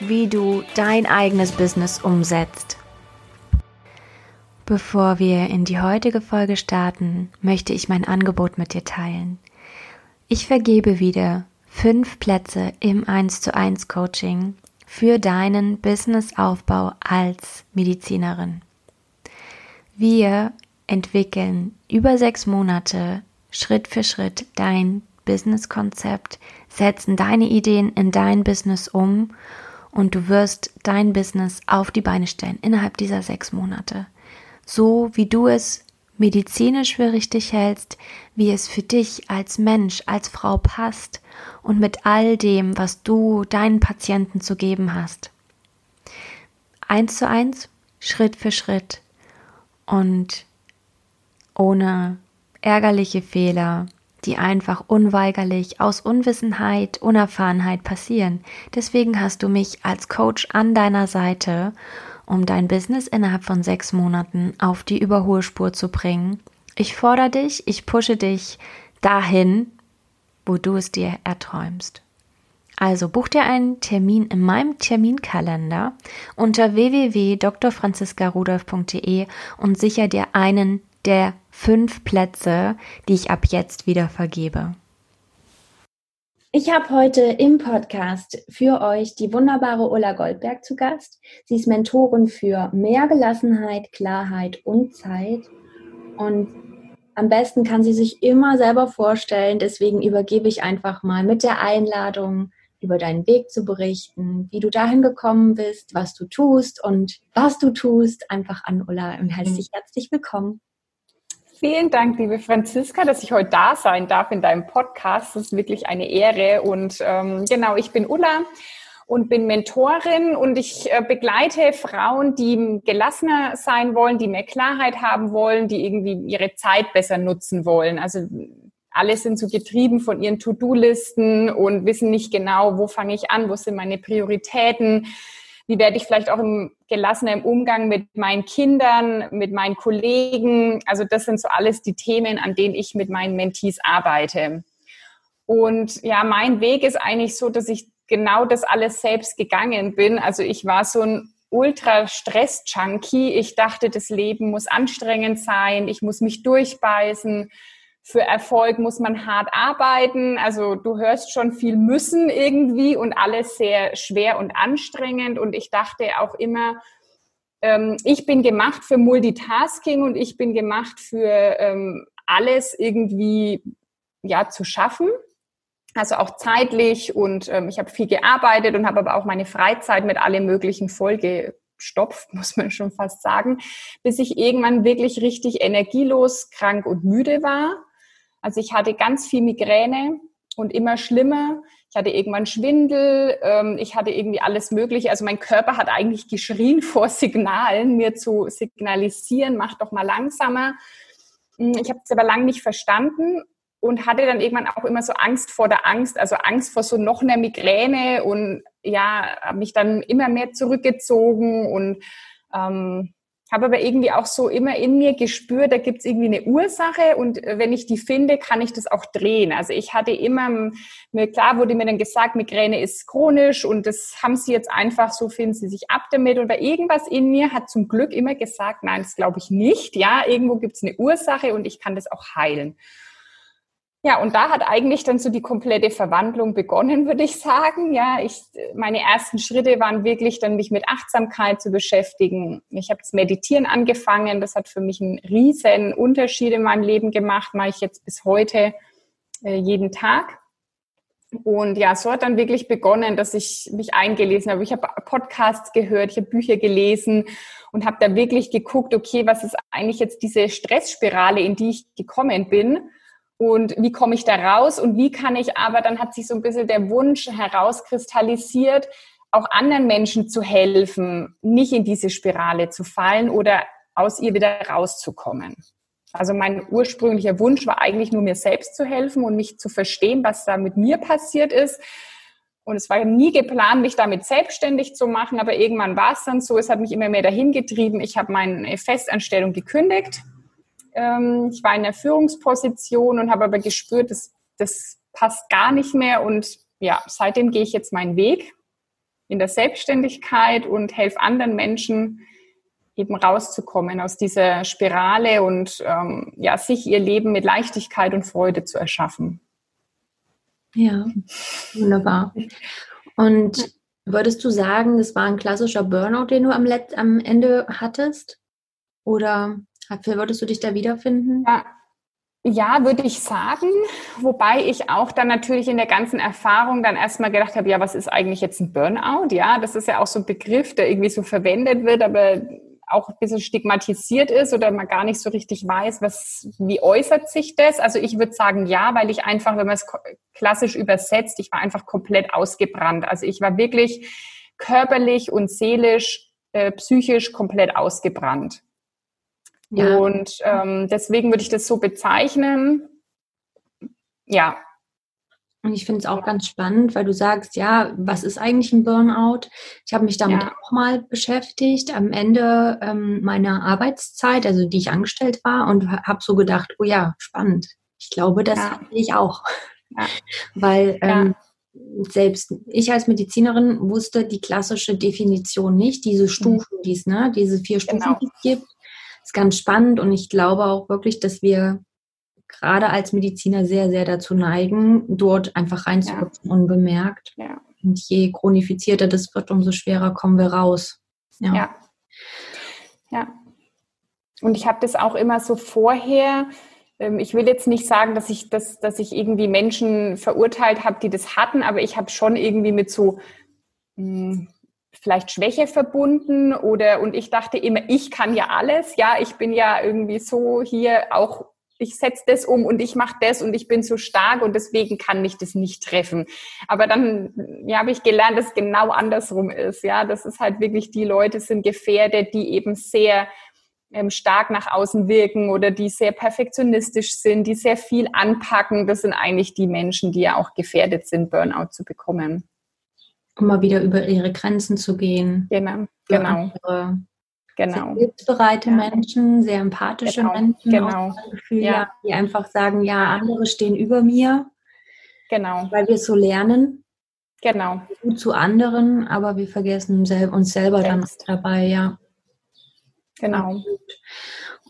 wie du dein eigenes Business umsetzt. Bevor wir in die heutige Folge starten, möchte ich mein Angebot mit dir teilen. Ich vergebe wieder fünf Plätze im 1 zu 1 Coaching für deinen Businessaufbau als Medizinerin. Wir entwickeln über sechs Monate Schritt für Schritt dein Businesskonzept, setzen deine Ideen in dein Business um und du wirst dein Business auf die Beine stellen innerhalb dieser sechs Monate. So wie du es medizinisch für richtig hältst, wie es für dich als Mensch, als Frau passt und mit all dem, was du deinen Patienten zu geben hast. Eins zu eins, Schritt für Schritt und ohne ärgerliche Fehler, die einfach unweigerlich aus Unwissenheit, Unerfahrenheit passieren. Deswegen hast du mich als Coach an deiner Seite, um dein Business innerhalb von sechs Monaten auf die Überholspur zu bringen. Ich fordere dich, ich pushe dich dahin, wo du es dir erträumst. Also buch dir einen Termin in meinem Terminkalender unter www.drfranziskarudolf.de und sicher dir einen der fünf Plätze, die ich ab jetzt wieder vergebe. Ich habe heute im Podcast für euch die wunderbare Ulla Goldberg zu Gast. Sie ist Mentorin für mehr Gelassenheit, Klarheit und Zeit. Und am besten kann sie sich immer selber vorstellen. Deswegen übergebe ich einfach mal mit der Einladung, über deinen Weg zu berichten, wie du dahin gekommen bist, was du tust und was du tust, einfach an Ulla und herzlich, herzlich willkommen. Vielen Dank, liebe Franziska, dass ich heute da sein darf in deinem Podcast. Das ist wirklich eine Ehre. Und ähm, genau, ich bin Ulla und bin Mentorin und ich äh, begleite Frauen, die gelassener sein wollen, die mehr Klarheit haben wollen, die irgendwie ihre Zeit besser nutzen wollen. Also alle sind so getrieben von ihren To-Do-Listen und wissen nicht genau, wo fange ich an, wo sind meine Prioritäten wie werde ich vielleicht auch im gelassener im Umgang mit meinen Kindern, mit meinen Kollegen. Also das sind so alles die Themen, an denen ich mit meinen Mentees arbeite. Und ja, mein Weg ist eigentlich so, dass ich genau das alles selbst gegangen bin. Also ich war so ein Ultra-Stress-Junkie. Ich dachte, das Leben muss anstrengend sein, ich muss mich durchbeißen für Erfolg muss man hart arbeiten. Also du hörst schon viel müssen irgendwie und alles sehr schwer und anstrengend. Und ich dachte auch immer, ähm, ich bin gemacht für Multitasking und ich bin gemacht für ähm, alles irgendwie ja zu schaffen. Also auch zeitlich und ähm, ich habe viel gearbeitet und habe aber auch meine Freizeit mit allem möglichen vollgestopft, muss man schon fast sagen, bis ich irgendwann wirklich richtig energielos, krank und müde war also ich hatte ganz viel Migräne und immer schlimmer. Ich hatte irgendwann Schwindel, ähm, ich hatte irgendwie alles Mögliche. Also mein Körper hat eigentlich geschrien vor Signalen, mir zu signalisieren, mach doch mal langsamer. Hm, ich habe es aber lange nicht verstanden und hatte dann irgendwann auch immer so Angst vor der Angst, also Angst vor so noch einer Migräne und ja, habe mich dann immer mehr zurückgezogen und ähm, habe aber irgendwie auch so immer in mir gespürt, da gibt es irgendwie eine Ursache und äh, wenn ich die finde, kann ich das auch drehen. Also ich hatte immer, mir klar wurde mir dann gesagt, Migräne ist chronisch und das haben sie jetzt einfach, so finden sie sich ab damit. Und irgendwas in mir hat zum Glück immer gesagt, nein, das glaube ich nicht. Ja, irgendwo gibt es eine Ursache und ich kann das auch heilen. Ja, und da hat eigentlich dann so die komplette Verwandlung begonnen, würde ich sagen. Ja, ich, meine ersten Schritte waren wirklich dann mich mit Achtsamkeit zu beschäftigen. Ich habe das Meditieren angefangen. Das hat für mich einen riesen Unterschied in meinem Leben gemacht. Mache ich jetzt bis heute äh, jeden Tag. Und ja, so hat dann wirklich begonnen, dass ich mich eingelesen habe. Ich habe Podcasts gehört, ich habe Bücher gelesen und habe da wirklich geguckt, okay, was ist eigentlich jetzt diese Stressspirale, in die ich gekommen bin? Und wie komme ich da raus und wie kann ich aber, dann hat sich so ein bisschen der Wunsch herauskristallisiert, auch anderen Menschen zu helfen, nicht in diese Spirale zu fallen oder aus ihr wieder rauszukommen. Also mein ursprünglicher Wunsch war eigentlich nur mir selbst zu helfen und mich zu verstehen, was da mit mir passiert ist. Und es war nie geplant, mich damit selbstständig zu machen, aber irgendwann war es dann so, es hat mich immer mehr dahin getrieben. Ich habe meine Festanstellung gekündigt. Ähm, ich war in der Führungsposition und habe aber gespürt, das, das passt gar nicht mehr. Und ja, seitdem gehe ich jetzt meinen Weg in der Selbstständigkeit und helfe anderen Menschen, eben rauszukommen aus dieser Spirale und ähm, ja, sich ihr Leben mit Leichtigkeit und Freude zu erschaffen. Ja, wunderbar. Und würdest du sagen, es war ein klassischer Burnout, den du am, Let am Ende hattest? Oder würdest du dich da wiederfinden? Ja. Ja, würde ich sagen. Wobei ich auch dann natürlich in der ganzen Erfahrung dann erstmal gedacht habe, ja, was ist eigentlich jetzt ein Burnout? Ja, das ist ja auch so ein Begriff, der irgendwie so verwendet wird, aber auch ein bisschen stigmatisiert ist oder man gar nicht so richtig weiß, was, wie äußert sich das? Also ich würde sagen ja, weil ich einfach, wenn man es klassisch übersetzt, ich war einfach komplett ausgebrannt. Also ich war wirklich körperlich und seelisch, äh, psychisch komplett ausgebrannt. Ja. Und ähm, deswegen würde ich das so bezeichnen. Ja, und ich finde es auch ganz spannend, weil du sagst, ja, was ist eigentlich ein Burnout? Ich habe mich damit ja. auch mal beschäftigt am Ende ähm, meiner Arbeitszeit, also die ich angestellt war, und habe so gedacht, oh ja, spannend. Ich glaube, das ja. hatte ich auch. Ja. Weil ähm, selbst ich als Medizinerin wusste die klassische Definition nicht, diese mhm. Stufen, die es, ne, diese vier Stufen, genau. die es gibt. Ist ganz spannend und ich glaube auch wirklich, dass wir gerade als Mediziner sehr, sehr dazu neigen, dort einfach reinzurutschen, ja. unbemerkt. Ja. Und je chronifizierter das wird, umso schwerer kommen wir raus. Ja. Ja. ja. Und ich habe das auch immer so vorher. Ähm, ich will jetzt nicht sagen, dass ich, das, dass ich irgendwie Menschen verurteilt habe, die das hatten, aber ich habe schon irgendwie mit so hm, vielleicht Schwäche verbunden oder und ich dachte immer, ich kann ja alles, ja, ich bin ja irgendwie so hier auch ich setze das um und ich mache das und ich bin so stark und deswegen kann mich das nicht treffen. Aber dann ja, habe ich gelernt, dass es genau andersrum ist. Ja, das ist halt wirklich die Leute sind gefährdet, die eben sehr ähm, stark nach außen wirken oder die sehr perfektionistisch sind, die sehr viel anpacken. Das sind eigentlich die Menschen, die ja auch gefährdet sind, Burnout zu bekommen. Um mal wieder über ihre Grenzen zu gehen. Genau, genau. Andere Genau. Sehr hilfsbereite ja. Menschen, sehr empathische genau. Menschen, genau. Gefühl, ja. die einfach sagen, ja, andere stehen über mir. Genau. Weil wir es so lernen. Genau. Gut zu anderen, aber wir vergessen uns selber Selbst. dann dabei, ja. Genau.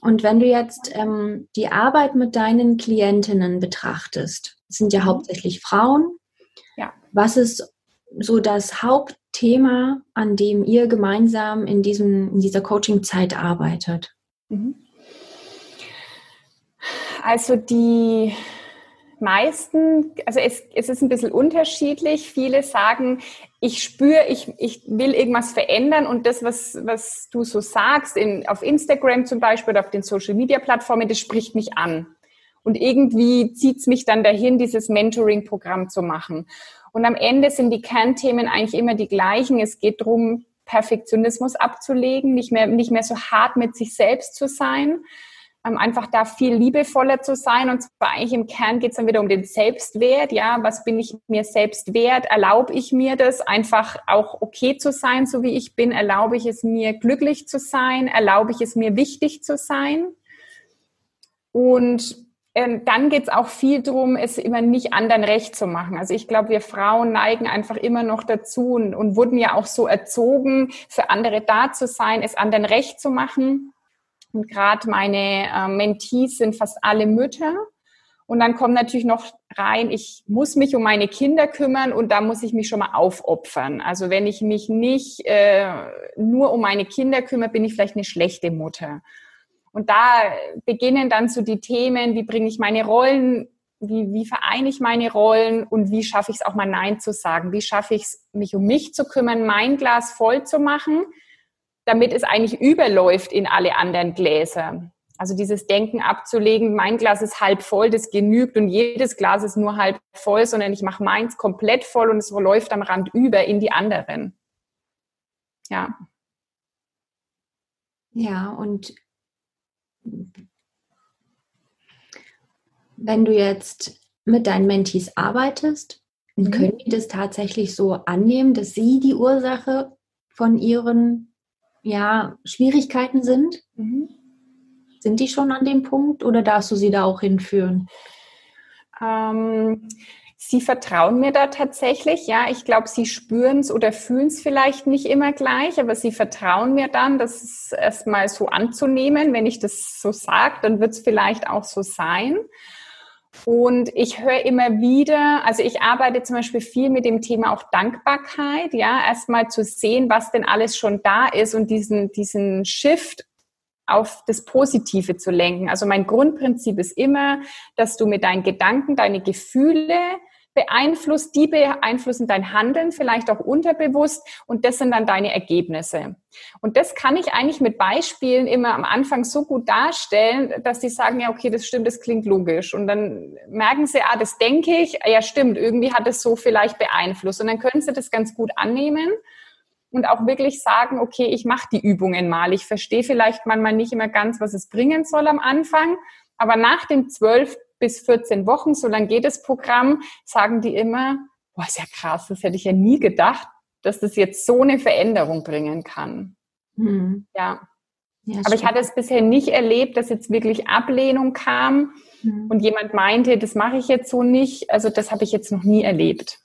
Und wenn du jetzt ähm, die Arbeit mit deinen Klientinnen betrachtest, sind ja mhm. hauptsächlich Frauen. Ja. Was ist so das Hauptthema, an dem ihr gemeinsam in, diesem, in dieser Coaching-Zeit arbeitet? Mhm. Also die meisten, also es, es ist ein bisschen unterschiedlich. Viele sagen, ich spüre, ich, ich will irgendwas verändern und das, was, was du so sagst, in, auf Instagram zum Beispiel oder auf den Social-Media-Plattformen, das spricht mich an. Und irgendwie zieht es mich dann dahin, dieses Mentoring-Programm zu machen. Und am Ende sind die Kernthemen eigentlich immer die gleichen. Es geht darum, Perfektionismus abzulegen, nicht mehr, nicht mehr so hart mit sich selbst zu sein, ähm, einfach da viel liebevoller zu sein. Und zwar eigentlich im Kern geht es dann wieder um den Selbstwert. Ja, was bin ich mir selbst wert? Erlaube ich mir das, einfach auch okay zu sein, so wie ich bin? Erlaube ich es mir, glücklich zu sein? Erlaube ich es mir, wichtig zu sein? Und ähm, dann geht es auch viel darum, es immer nicht anderen recht zu machen. Also ich glaube, wir Frauen neigen einfach immer noch dazu und, und wurden ja auch so erzogen, für andere da zu sein, es anderen recht zu machen. Und gerade meine äh, Mentees sind fast alle Mütter. Und dann kommt natürlich noch rein, ich muss mich um meine Kinder kümmern und da muss ich mich schon mal aufopfern. Also wenn ich mich nicht äh, nur um meine Kinder kümmere, bin ich vielleicht eine schlechte Mutter. Und da beginnen dann so die Themen, wie bringe ich meine Rollen, wie, wie vereine ich meine Rollen und wie schaffe ich es auch mal Nein zu sagen? Wie schaffe ich es, mich um mich zu kümmern, mein Glas voll zu machen, damit es eigentlich überläuft in alle anderen Gläser? Also dieses Denken abzulegen, mein Glas ist halb voll, das genügt und jedes Glas ist nur halb voll, sondern ich mache meins komplett voll und es läuft am Rand über in die anderen. Ja. Ja, und wenn du jetzt mit deinen Mentees arbeitest, mhm. können die das tatsächlich so annehmen, dass sie die Ursache von ihren ja, Schwierigkeiten sind? Mhm. Sind die schon an dem Punkt oder darfst du sie da auch hinführen? Ähm, sie vertrauen mir da tatsächlich. Ja, ich glaube, sie spüren es oder fühlen es vielleicht nicht immer gleich, aber sie vertrauen mir dann, das erstmal so anzunehmen. Wenn ich das so sage, dann wird es vielleicht auch so sein. Und ich höre immer wieder, also ich arbeite zum Beispiel viel mit dem Thema auch Dankbarkeit, ja, erstmal zu sehen, was denn alles schon da ist und diesen, diesen Shift auf das Positive zu lenken. Also mein Grundprinzip ist immer, dass du mit deinen Gedanken, deine Gefühle beeinflusst, die beeinflussen dein Handeln, vielleicht auch unterbewusst und das sind dann deine Ergebnisse. Und das kann ich eigentlich mit Beispielen immer am Anfang so gut darstellen, dass sie sagen, ja, okay, das stimmt, das klingt logisch. Und dann merken sie, ah, das denke ich, ja, stimmt, irgendwie hat es so vielleicht beeinflusst. Und dann können sie das ganz gut annehmen und auch wirklich sagen, okay, ich mache die Übungen mal. Ich verstehe vielleicht manchmal nicht immer ganz, was es bringen soll am Anfang, aber nach den zwölf bis 14 Wochen, so lange geht das Programm, sagen die immer, boah, ist ja krass, das hätte ich ja nie gedacht, dass das jetzt so eine Veränderung bringen kann. Mhm. Ja. ja. Aber ich hatte es bisher nicht erlebt, dass jetzt wirklich Ablehnung kam mhm. und jemand meinte, das mache ich jetzt so nicht. Also das habe ich jetzt noch nie erlebt.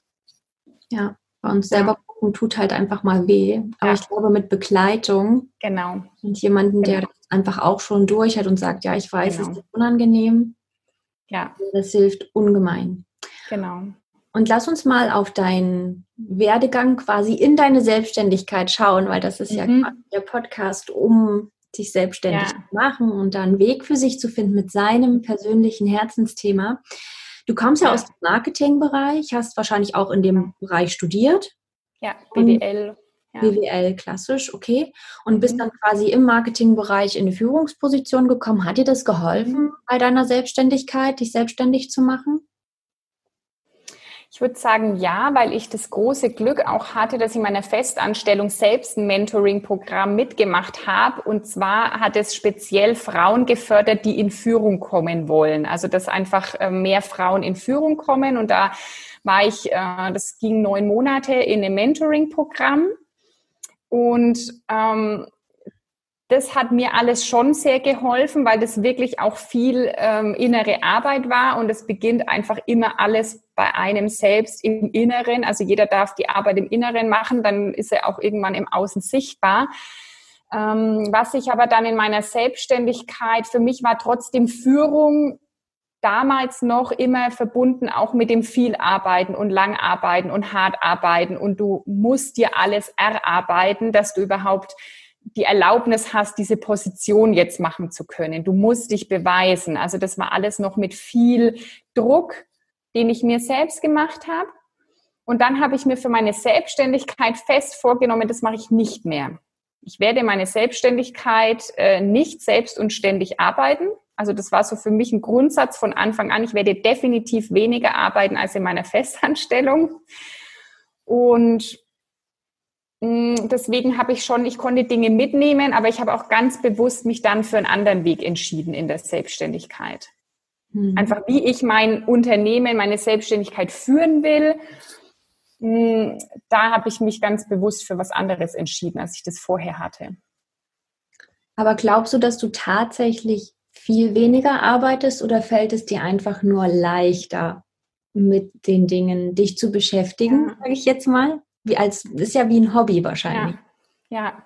Ja, bei uns selber ja. gucken tut halt einfach mal weh. Aber ja. ich glaube, mit Begleitung genau. und jemanden, der genau. das einfach auch schon durch hat und sagt, ja, ich weiß, genau. es ist unangenehm, ja. Das hilft ungemein. Genau. Und lass uns mal auf deinen Werdegang quasi in deine Selbstständigkeit schauen, weil das ist mhm. ja der Podcast, um sich selbstständig ja. zu machen und da einen Weg für sich zu finden mit seinem persönlichen Herzensthema. Du kommst ja, ja aus dem Marketingbereich, hast wahrscheinlich auch in dem Bereich studiert. Ja, BWL. Ja. BWL klassisch, okay. Und bist mhm. dann quasi im Marketingbereich in eine Führungsposition gekommen. Hat dir das geholfen mhm. bei deiner Selbstständigkeit, dich selbstständig zu machen? Ich würde sagen, ja, weil ich das große Glück auch hatte, dass ich in meiner Festanstellung selbst ein Mentoring-Programm mitgemacht habe. Und zwar hat es speziell Frauen gefördert, die in Führung kommen wollen. Also, dass einfach äh, mehr Frauen in Führung kommen. Und da war ich, äh, das ging neun Monate in einem Mentoring-Programm. Und ähm, das hat mir alles schon sehr geholfen, weil das wirklich auch viel ähm, innere Arbeit war und es beginnt einfach immer alles bei einem selbst im Inneren. Also jeder darf die Arbeit im Inneren machen, dann ist er auch irgendwann im Außen sichtbar. Ähm, was ich aber dann in meiner Selbstständigkeit, für mich war trotzdem Führung damals noch immer verbunden auch mit dem viel arbeiten und lang arbeiten und hart arbeiten und du musst dir alles erarbeiten, dass du überhaupt die Erlaubnis hast, diese Position jetzt machen zu können. Du musst dich beweisen. Also das war alles noch mit viel Druck, den ich mir selbst gemacht habe. Und dann habe ich mir für meine Selbstständigkeit fest vorgenommen, das mache ich nicht mehr. Ich werde meine Selbstständigkeit äh, nicht selbst und ständig arbeiten, also das war so für mich ein Grundsatz von Anfang an. Ich werde definitiv weniger arbeiten als in meiner Festanstellung. Und mm, deswegen habe ich schon, ich konnte Dinge mitnehmen, aber ich habe auch ganz bewusst mich dann für einen anderen Weg entschieden in der Selbstständigkeit. Mhm. Einfach wie ich mein Unternehmen, meine Selbstständigkeit führen will, mm, da habe ich mich ganz bewusst für was anderes entschieden, als ich das vorher hatte. Aber glaubst du, dass du tatsächlich viel weniger arbeitest oder fällt es dir einfach nur leichter, mit den Dingen dich zu beschäftigen, ja. sage ich jetzt mal? Wie als ist ja wie ein Hobby wahrscheinlich. Ja. ja.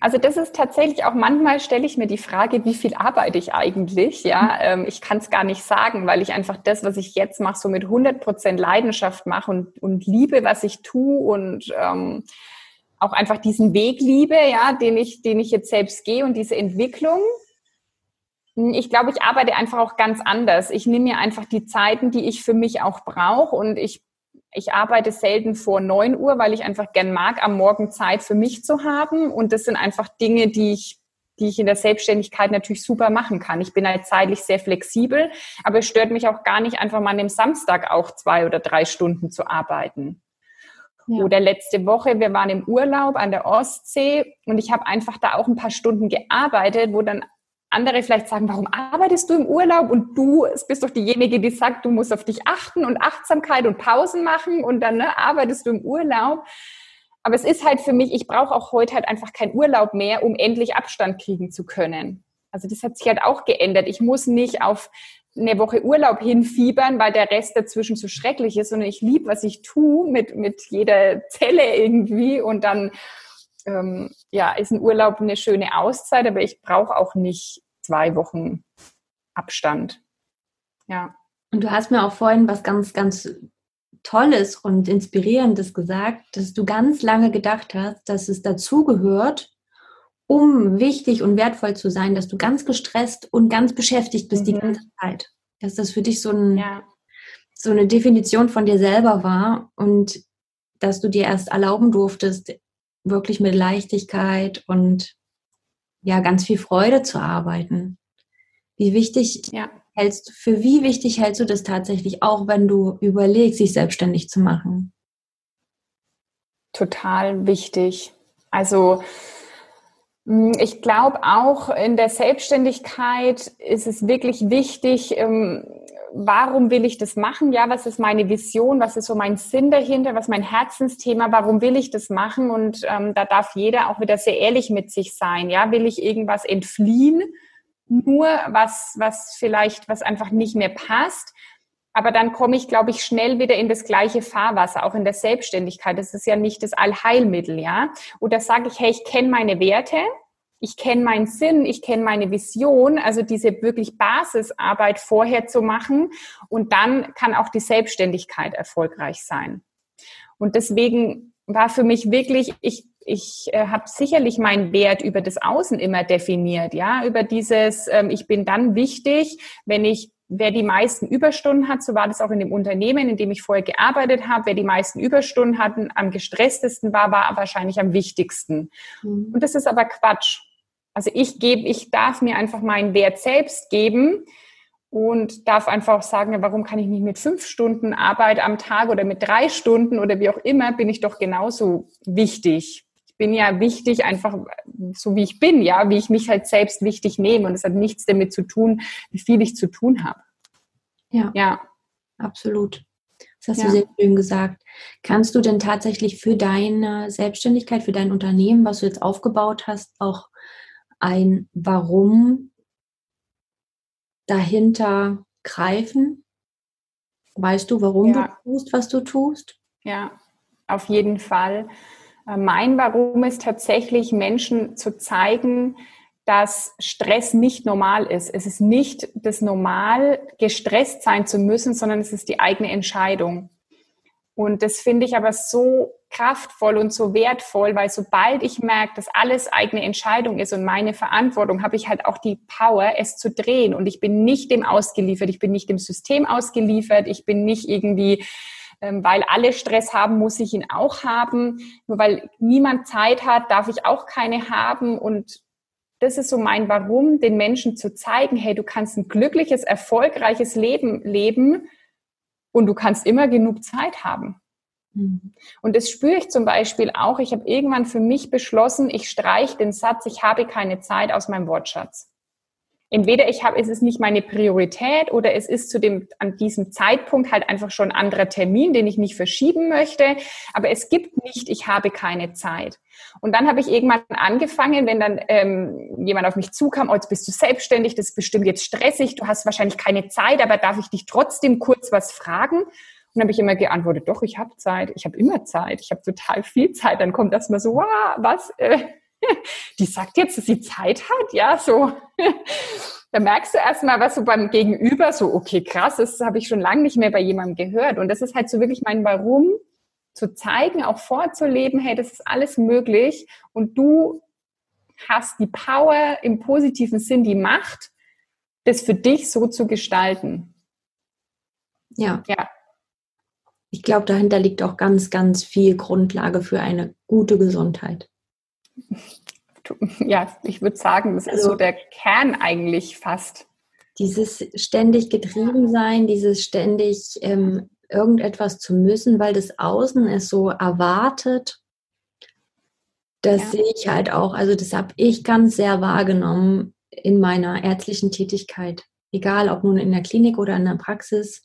Also das ist tatsächlich auch manchmal stelle ich mir die Frage, wie viel arbeite ich eigentlich? Ja, ähm, ich kann es gar nicht sagen, weil ich einfach das, was ich jetzt mache, so mit 100 Prozent Leidenschaft mache und, und liebe, was ich tue und ähm, auch einfach diesen Weg liebe, ja, den ich, den ich jetzt selbst gehe und diese Entwicklung. Ich glaube, ich arbeite einfach auch ganz anders. Ich nehme mir einfach die Zeiten, die ich für mich auch brauche und ich, ich arbeite selten vor neun Uhr, weil ich einfach gern mag, am Morgen Zeit für mich zu haben. Und das sind einfach Dinge, die ich die ich in der Selbstständigkeit natürlich super machen kann. Ich bin halt zeitlich sehr flexibel, aber es stört mich auch gar nicht, einfach mal an dem Samstag auch zwei oder drei Stunden zu arbeiten. Ja. Oder letzte Woche, wir waren im Urlaub an der Ostsee und ich habe einfach da auch ein paar Stunden gearbeitet, wo dann andere vielleicht sagen, warum arbeitest du im Urlaub und du bist doch diejenige, die sagt, du musst auf dich achten und Achtsamkeit und Pausen machen und dann ne, arbeitest du im Urlaub. Aber es ist halt für mich, ich brauche auch heute halt einfach keinen Urlaub mehr, um endlich Abstand kriegen zu können. Also das hat sich halt auch geändert. Ich muss nicht auf eine Woche Urlaub hinfiebern, weil der Rest dazwischen so schrecklich ist, sondern ich liebe, was ich tue mit, mit jeder Zelle irgendwie und dann ähm, ja, ist ein Urlaub eine schöne Auszeit, aber ich brauche auch nicht zwei Wochen Abstand. Ja. Und du hast mir auch vorhin was ganz, ganz Tolles und Inspirierendes gesagt, dass du ganz lange gedacht hast, dass es dazugehört, um wichtig und wertvoll zu sein, dass du ganz gestresst und ganz beschäftigt bist mhm. die ganze Zeit. Dass das für dich so, ein, ja. so eine Definition von dir selber war und dass du dir erst erlauben durftest, wirklich mit Leichtigkeit und ja, ganz viel Freude zu arbeiten. Wie wichtig ja. hältst du, für wie wichtig hältst du das tatsächlich auch, wenn du überlegst, sich selbstständig zu machen? Total wichtig. Also, hm, ich glaube auch in der Selbstständigkeit ist es wirklich wichtig, ähm, warum will ich das machen? Ja, was ist meine Vision? Was ist so mein Sinn dahinter? Was ist mein Herzensthema? Warum will ich das machen? Und ähm, da darf jeder auch wieder sehr ehrlich mit sich sein. Ja, will ich irgendwas entfliehen? Nur was, was vielleicht, was einfach nicht mehr passt? Aber dann komme ich, glaube ich, schnell wieder in das gleiche Fahrwasser, auch in der Selbstständigkeit. Das ist ja nicht das Allheilmittel, ja. Oder sage ich, hey, ich kenne meine Werte, ich kenne meinen Sinn, ich kenne meine Vision, also diese wirklich Basisarbeit vorher zu machen und dann kann auch die Selbstständigkeit erfolgreich sein. Und deswegen war für mich wirklich, ich, ich äh, habe sicherlich meinen Wert über das Außen immer definiert, ja, über dieses, ähm, ich bin dann wichtig, wenn ich wer die meisten Überstunden hat, so war das auch in dem Unternehmen, in dem ich vorher gearbeitet habe, wer die meisten Überstunden hatten, am gestresstesten war, war wahrscheinlich am wichtigsten. Mhm. Und das ist aber Quatsch. Also ich gebe, ich darf mir einfach meinen Wert selbst geben und darf einfach sagen, warum kann ich nicht mit fünf Stunden Arbeit am Tag oder mit drei Stunden oder wie auch immer, bin ich doch genauso wichtig bin ja wichtig, einfach so wie ich bin, ja, wie ich mich halt selbst wichtig nehme. Und es hat nichts damit zu tun, wie viel ich zu tun habe. Ja. Ja. Absolut. Das hast ja. du sehr schön gesagt. Kannst du denn tatsächlich für deine Selbstständigkeit, für dein Unternehmen, was du jetzt aufgebaut hast, auch ein Warum dahinter greifen? Weißt du, warum ja. du tust, was du tust? Ja, auf jeden Fall. Äh, mein Warum ist tatsächlich, Menschen zu zeigen, dass Stress nicht normal ist. Es ist nicht das Normal, gestresst sein zu müssen, sondern es ist die eigene Entscheidung. Und das finde ich aber so kraftvoll und so wertvoll, weil sobald ich merke, dass alles eigene Entscheidung ist und meine Verantwortung, habe ich halt auch die Power, es zu drehen. Und ich bin nicht dem ausgeliefert, ich bin nicht dem System ausgeliefert, ich bin nicht irgendwie weil alle Stress haben, muss ich ihn auch haben. Nur weil niemand Zeit hat, darf ich auch keine haben. Und das ist so mein Warum, den Menschen zu zeigen, hey, du kannst ein glückliches, erfolgreiches Leben leben und du kannst immer genug Zeit haben. Mhm. Und das spüre ich zum Beispiel auch. Ich habe irgendwann für mich beschlossen, ich streiche den Satz, ich habe keine Zeit aus meinem Wortschatz entweder ich habe, es ist nicht meine Priorität oder es ist zu dem, an diesem Zeitpunkt halt einfach schon ein anderer Termin, den ich nicht verschieben möchte. Aber es gibt nicht, ich habe keine Zeit. Und dann habe ich irgendwann angefangen, wenn dann ähm, jemand auf mich zukam, oh, jetzt bist du selbstständig, das ist bestimmt jetzt stressig, du hast wahrscheinlich keine Zeit, aber darf ich dich trotzdem kurz was fragen? Und habe ich immer geantwortet, doch, ich habe Zeit, ich habe immer Zeit, ich habe total viel Zeit. Dann kommt das mal so, wow, was? Äh, die sagt jetzt, dass sie Zeit hat, ja, so. Da merkst du erstmal, was so beim Gegenüber so, okay, krass, das habe ich schon lange nicht mehr bei jemandem gehört. Und das ist halt so wirklich mein Warum, zu zeigen, auch vorzuleben, hey, das ist alles möglich und du hast die Power im positiven Sinn, die Macht, das für dich so zu gestalten. Ja. Ja. Ich glaube, dahinter liegt auch ganz, ganz viel Grundlage für eine gute Gesundheit. Ja, ich würde sagen, das also, ist so der Kern eigentlich fast. Dieses ständig getrieben sein, dieses ständig ähm, irgendetwas zu müssen, weil das Außen es so erwartet. Das ja. sehe ich halt auch. Also das habe ich ganz sehr wahrgenommen in meiner ärztlichen Tätigkeit. Egal, ob nun in der Klinik oder in der Praxis.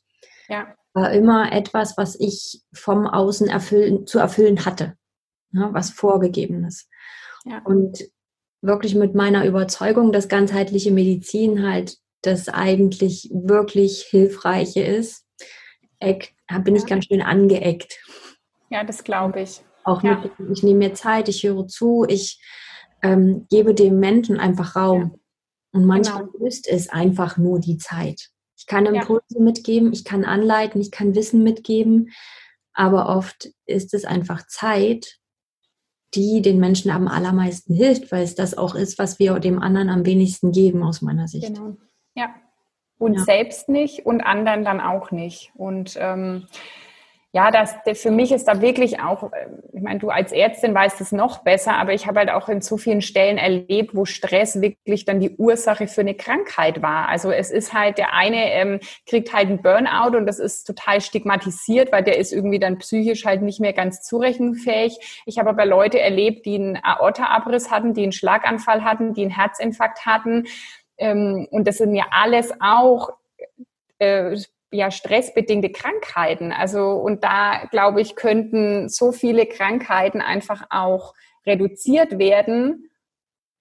Ja. War immer etwas, was ich vom Außen erfüllen, zu erfüllen hatte. Ne, was vorgegeben ist. Ja. Und wirklich mit meiner Überzeugung, dass ganzheitliche Medizin halt das eigentlich wirklich Hilfreiche ist, eck, bin ich ganz schön angeeckt. Ja, das glaube ich. Auch ja. mit, ich nehme mir Zeit, ich höre zu, ich ähm, gebe dem Menschen einfach Raum. Ja. Und manchmal genau. ist es einfach nur die Zeit. Ich kann Impulse ja. mitgeben, ich kann anleiten, ich kann Wissen mitgeben, aber oft ist es einfach Zeit, die den Menschen am allermeisten hilft, weil es das auch ist, was wir dem anderen am wenigsten geben, aus meiner Sicht. Genau. Ja. Und ja. selbst nicht und anderen dann auch nicht. Und ähm, ja, das, für mich ist da wirklich auch, äh, ich meine, du als Ärztin weißt es noch besser, aber ich habe halt auch in zu vielen Stellen erlebt, wo Stress wirklich dann die Ursache für eine Krankheit war. Also es ist halt, der eine ähm, kriegt halt einen Burnout und das ist total stigmatisiert, weil der ist irgendwie dann psychisch halt nicht mehr ganz zurechenfähig. Ich habe aber Leute erlebt, die einen Aortaabriss hatten, die einen Schlaganfall hatten, die einen Herzinfarkt hatten. Ähm, und das sind ja alles auch äh, ja stressbedingte Krankheiten. Also und da glaube ich könnten so viele Krankheiten einfach auch reduziert werden,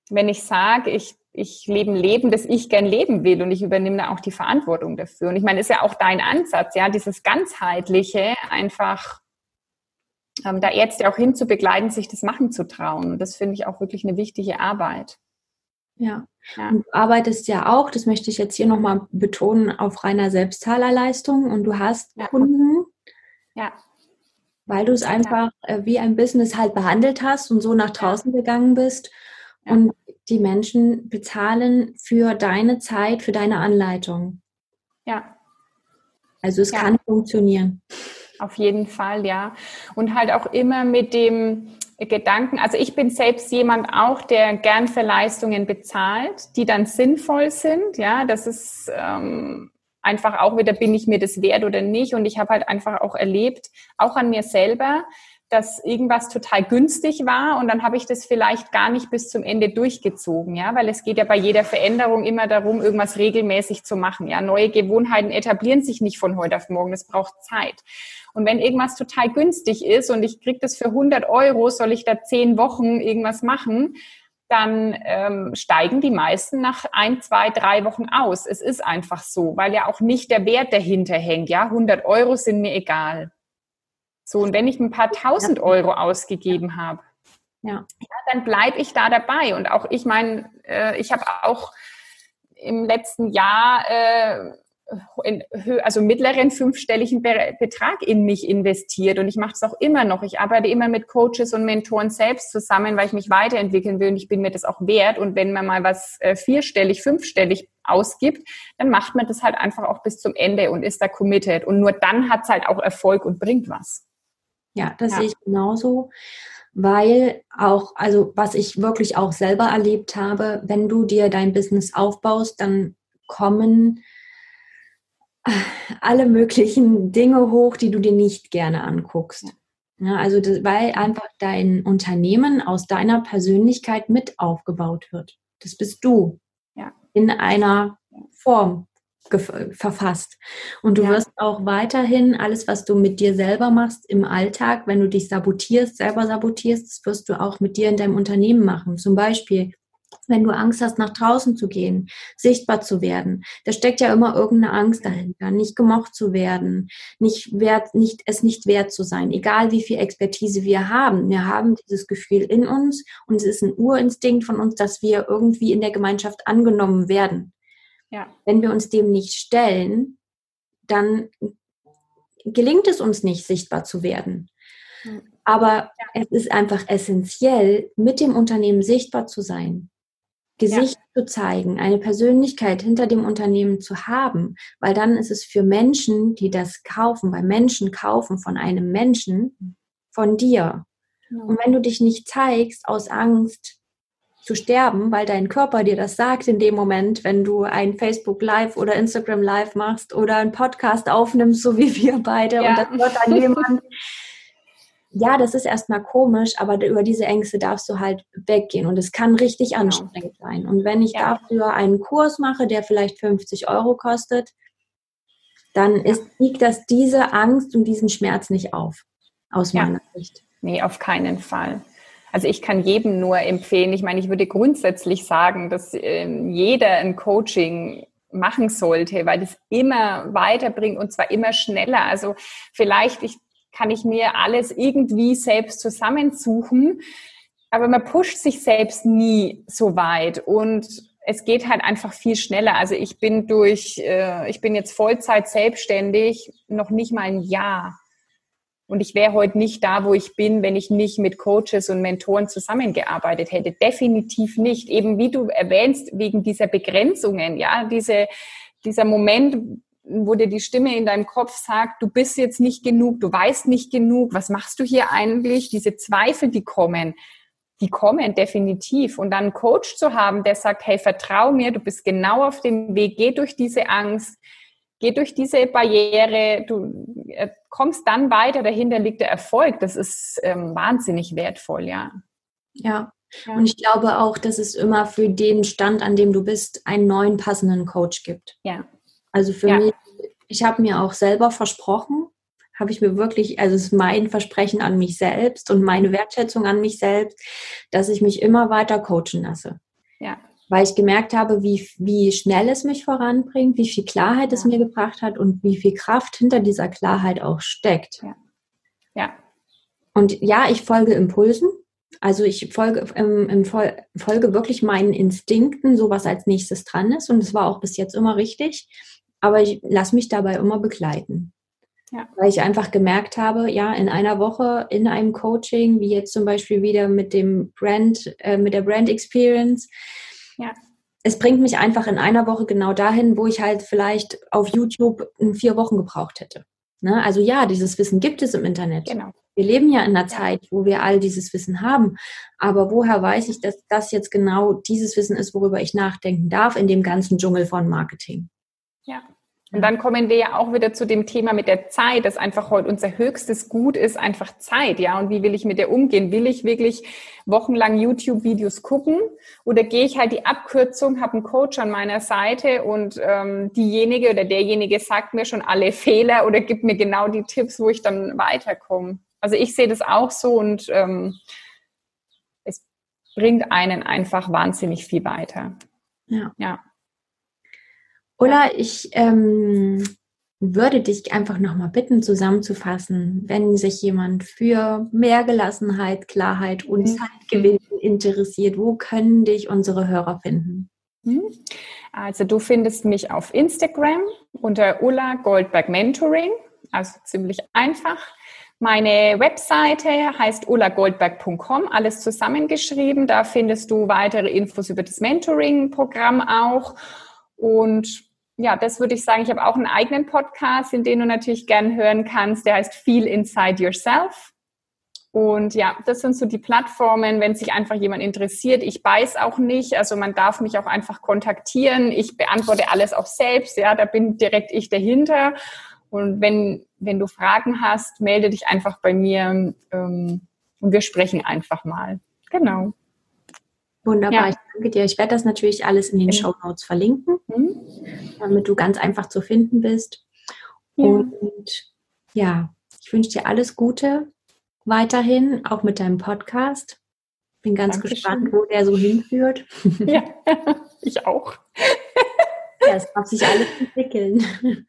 wenn ich sage, ich ich lebe ein Leben, das ich gern leben will und ich übernehme da auch die Verantwortung dafür. Und ich meine, ist ja auch dein Ansatz, ja, dieses ganzheitliche einfach ähm, da Ärzte auch hinzubegleiten, sich das machen zu trauen. Und das finde ich auch wirklich eine wichtige Arbeit. Ja. ja. du arbeitest ja auch, das möchte ich jetzt hier nochmal betonen, auf reiner Selbstzahlerleistung und du hast ja. Kunden. Ja. Weil du es einfach äh, wie ein Business halt behandelt hast und so nach draußen gegangen bist. Und die Menschen bezahlen für deine Zeit, für deine Anleitung. Ja. Also es kann funktionieren. Auf jeden Fall, ja. Und halt auch immer mit dem, Gedanken. Also ich bin selbst jemand auch, der gern für Leistungen bezahlt, die dann sinnvoll sind. Ja, das ist ähm, einfach auch wieder, bin ich mir das wert oder nicht. Und ich habe halt einfach auch erlebt, auch an mir selber, dass irgendwas total günstig war und dann habe ich das vielleicht gar nicht bis zum Ende durchgezogen, ja, weil es geht ja bei jeder Veränderung immer darum, irgendwas regelmäßig zu machen, ja. Neue Gewohnheiten etablieren sich nicht von heute auf morgen, das braucht Zeit. Und wenn irgendwas total günstig ist und ich kriege das für 100 Euro, soll ich da zehn Wochen irgendwas machen, dann ähm, steigen die meisten nach ein, zwei, drei Wochen aus. Es ist einfach so, weil ja auch nicht der Wert dahinter hängt. Ja, 100 Euro sind mir egal. So, und wenn ich ein paar tausend Euro ausgegeben habe, ja. ja dann bleibe ich da dabei. Und auch ich meine, äh, ich habe auch im letzten Jahr äh, in, also mittleren fünfstelligen Betrag in mich investiert und ich mache es auch immer noch. Ich arbeite immer mit Coaches und Mentoren selbst zusammen, weil ich mich weiterentwickeln will und ich bin mir das auch wert. Und wenn man mal was äh, vierstellig, fünfstellig ausgibt, dann macht man das halt einfach auch bis zum Ende und ist da committed. Und nur dann hat es halt auch Erfolg und bringt was. Ja, das ja. sehe ich genauso weil auch, also was ich wirklich auch selber erlebt habe, wenn du dir dein Business aufbaust, dann kommen alle möglichen Dinge hoch, die du dir nicht gerne anguckst. Ja, also das, weil einfach dein Unternehmen aus deiner Persönlichkeit mit aufgebaut wird. Das bist du ja. in einer Form verfasst. Und du ja. wirst auch weiterhin alles, was du mit dir selber machst im Alltag, wenn du dich sabotierst, selber sabotierst, das wirst du auch mit dir in deinem Unternehmen machen. Zum Beispiel wenn du Angst hast, nach draußen zu gehen, sichtbar zu werden. Da steckt ja immer irgendeine Angst dahinter, nicht gemocht zu werden, nicht wert, nicht, es nicht wert zu sein, egal wie viel Expertise wir haben. Wir haben dieses Gefühl in uns und es ist ein Urinstinkt von uns, dass wir irgendwie in der Gemeinschaft angenommen werden. Ja. Wenn wir uns dem nicht stellen, dann gelingt es uns nicht, sichtbar zu werden. Aber es ist einfach essentiell, mit dem Unternehmen sichtbar zu sein. Gesicht ja. zu zeigen, eine Persönlichkeit hinter dem Unternehmen zu haben, weil dann ist es für Menschen, die das kaufen, weil Menschen kaufen von einem Menschen, von dir. Ja. Und wenn du dich nicht zeigst aus Angst, zu sterben, weil dein Körper dir das sagt in dem Moment, wenn du ein Facebook Live oder Instagram Live machst oder einen Podcast aufnimmst, so wie wir beide, ja. und das wird dann jemand. ja, das ist erstmal komisch, aber über diese Ängste darfst du halt weggehen und es kann richtig genau. anstrengend sein. Und wenn ich ja. dafür einen Kurs mache, der vielleicht 50 Euro kostet, dann ist, wiegt das diese Angst und diesen Schmerz nicht auf, aus ja. meiner Sicht. Nee, auf keinen Fall. Also ich kann jedem nur empfehlen, ich meine, ich würde grundsätzlich sagen, dass äh, jeder ein Coaching machen sollte, weil das immer weiterbringt und zwar immer schneller. Also vielleicht ich, kann ich mir alles irgendwie selbst zusammensuchen, aber man pusht sich selbst nie so weit und es geht halt einfach viel schneller. Also ich bin durch, äh, ich bin jetzt Vollzeit selbstständig, noch nicht mal ein Jahr. Und ich wäre heute nicht da, wo ich bin, wenn ich nicht mit Coaches und Mentoren zusammengearbeitet hätte. Definitiv nicht. Eben wie du erwähnst, wegen dieser Begrenzungen, ja, diese, dieser Moment, wo dir die Stimme in deinem Kopf sagt, du bist jetzt nicht genug, du weißt nicht genug, was machst du hier eigentlich? Diese Zweifel, die kommen, die kommen definitiv. Und dann einen Coach zu haben, der sagt, hey, vertrau mir, du bist genau auf dem Weg, geh durch diese Angst, geh durch diese Barriere, du äh, kommst dann weiter, dahinter liegt der Erfolg. Das ist ähm, wahnsinnig wertvoll, ja. Ja. ja. Und ich glaube auch, dass es immer für den Stand, an dem du bist, einen neuen passenden Coach gibt. Ja. Also für ja. mich, ich habe mir auch selber versprochen, habe ich mir wirklich, also es ist mein Versprechen an mich selbst und meine Wertschätzung an mich selbst, dass ich mich immer weiter coachen lasse. Ja. Weil ich gemerkt habe, wie, wie schnell es mich voranbringt, wie viel Klarheit es mir gebracht hat und wie viel Kraft hinter dieser Klarheit auch steckt. Ja. ja. Und ja, ich folge Impulsen. Also ich folge, ähm, folge wirklich meinen Instinkten, so was als nächstes dran ist. Und es war auch bis jetzt immer richtig. Aber ich lasse mich dabei immer begleiten. Ja. Weil ich einfach gemerkt habe, ja, in einer Woche in einem Coaching, wie jetzt zum Beispiel wieder mit dem Brand, äh, mit der Brand Experience, ja. es bringt mich einfach in einer Woche genau dahin, wo ich halt vielleicht auf YouTube in vier Wochen gebraucht hätte. Ne? Also ja, dieses Wissen gibt es im Internet. Genau. Wir leben ja in einer ja. Zeit, wo wir all dieses Wissen haben. Aber woher weiß ich, dass das jetzt genau dieses Wissen ist, worüber ich nachdenken darf in dem ganzen Dschungel von Marketing? Ja, und dann kommen wir ja auch wieder zu dem Thema mit der Zeit, dass einfach heute unser höchstes Gut ist einfach Zeit, ja. Und wie will ich mit der umgehen? Will ich wirklich wochenlang YouTube-Videos gucken oder gehe ich halt die Abkürzung, habe einen Coach an meiner Seite und ähm, diejenige oder derjenige sagt mir schon alle Fehler oder gibt mir genau die Tipps, wo ich dann weiterkomme. Also ich sehe das auch so und ähm, es bringt einen einfach wahnsinnig viel weiter. Ja. ja. Ulla, ich ähm, würde dich einfach nochmal bitten, zusammenzufassen, wenn sich jemand für mehr Gelassenheit, Klarheit und mhm. Zeitgewinn interessiert, wo können dich unsere Hörer finden? Mhm. Also du findest mich auf Instagram unter Ulla Goldberg Mentoring, also ziemlich einfach. Meine Webseite heißt ullagoldberg.com, alles zusammengeschrieben. Da findest du weitere Infos über das Mentoring-Programm auch. Und ja, das würde ich sagen. Ich habe auch einen eigenen Podcast, in den du natürlich gern hören kannst. Der heißt Feel Inside Yourself. Und ja, das sind so die Plattformen, wenn sich einfach jemand interessiert. Ich weiß auch nicht, also man darf mich auch einfach kontaktieren. Ich beantworte alles auch selbst, ja, da bin direkt ich dahinter. Und wenn, wenn du Fragen hast, melde dich einfach bei mir ähm, und wir sprechen einfach mal. Genau. Wunderbar, ja. ich danke dir. Ich werde das natürlich alles in den Show Notes verlinken, mhm. damit du ganz einfach zu finden bist. Ja. Und ja, ich wünsche dir alles Gute weiterhin, auch mit deinem Podcast. Bin ganz Dankeschön. gespannt, wo der so hinführt. Ja, ich auch. Ja, es darf sich alles entwickeln.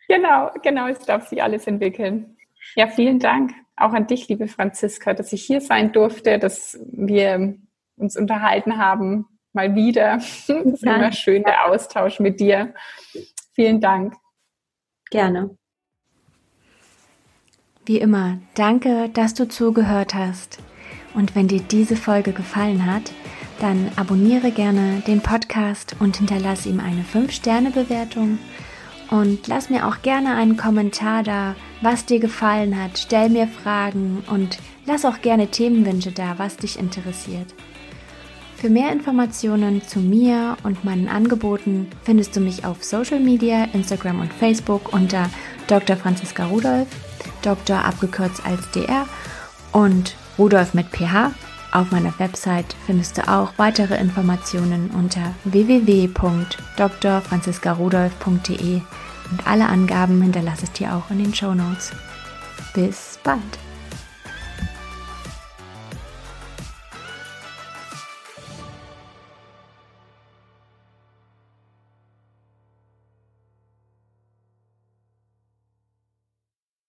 Genau, genau, es darf sich alles entwickeln. Ja, vielen Dank auch an dich, liebe Franziska, dass ich hier sein durfte, dass wir uns unterhalten haben, mal wieder. Es ist immer schön, der Austausch mit dir. Vielen Dank. Gerne. Wie immer, danke, dass du zugehört hast. Und wenn dir diese Folge gefallen hat, dann abonniere gerne den Podcast und hinterlasse ihm eine 5-Sterne-Bewertung. Und lass mir auch gerne einen Kommentar da, was dir gefallen hat. Stell mir Fragen und lass auch gerne Themenwünsche da, was dich interessiert. Für mehr Informationen zu mir und meinen Angeboten findest du mich auf Social Media, Instagram und Facebook unter Dr. Franziska Rudolf, Dr. abgekürzt als DR und Rudolf mit PH. Auf meiner Website findest du auch weitere Informationen unter www.drfranziskarudolf.de und alle Angaben hinterlasse ich dir auch in den Show Notes. Bis bald!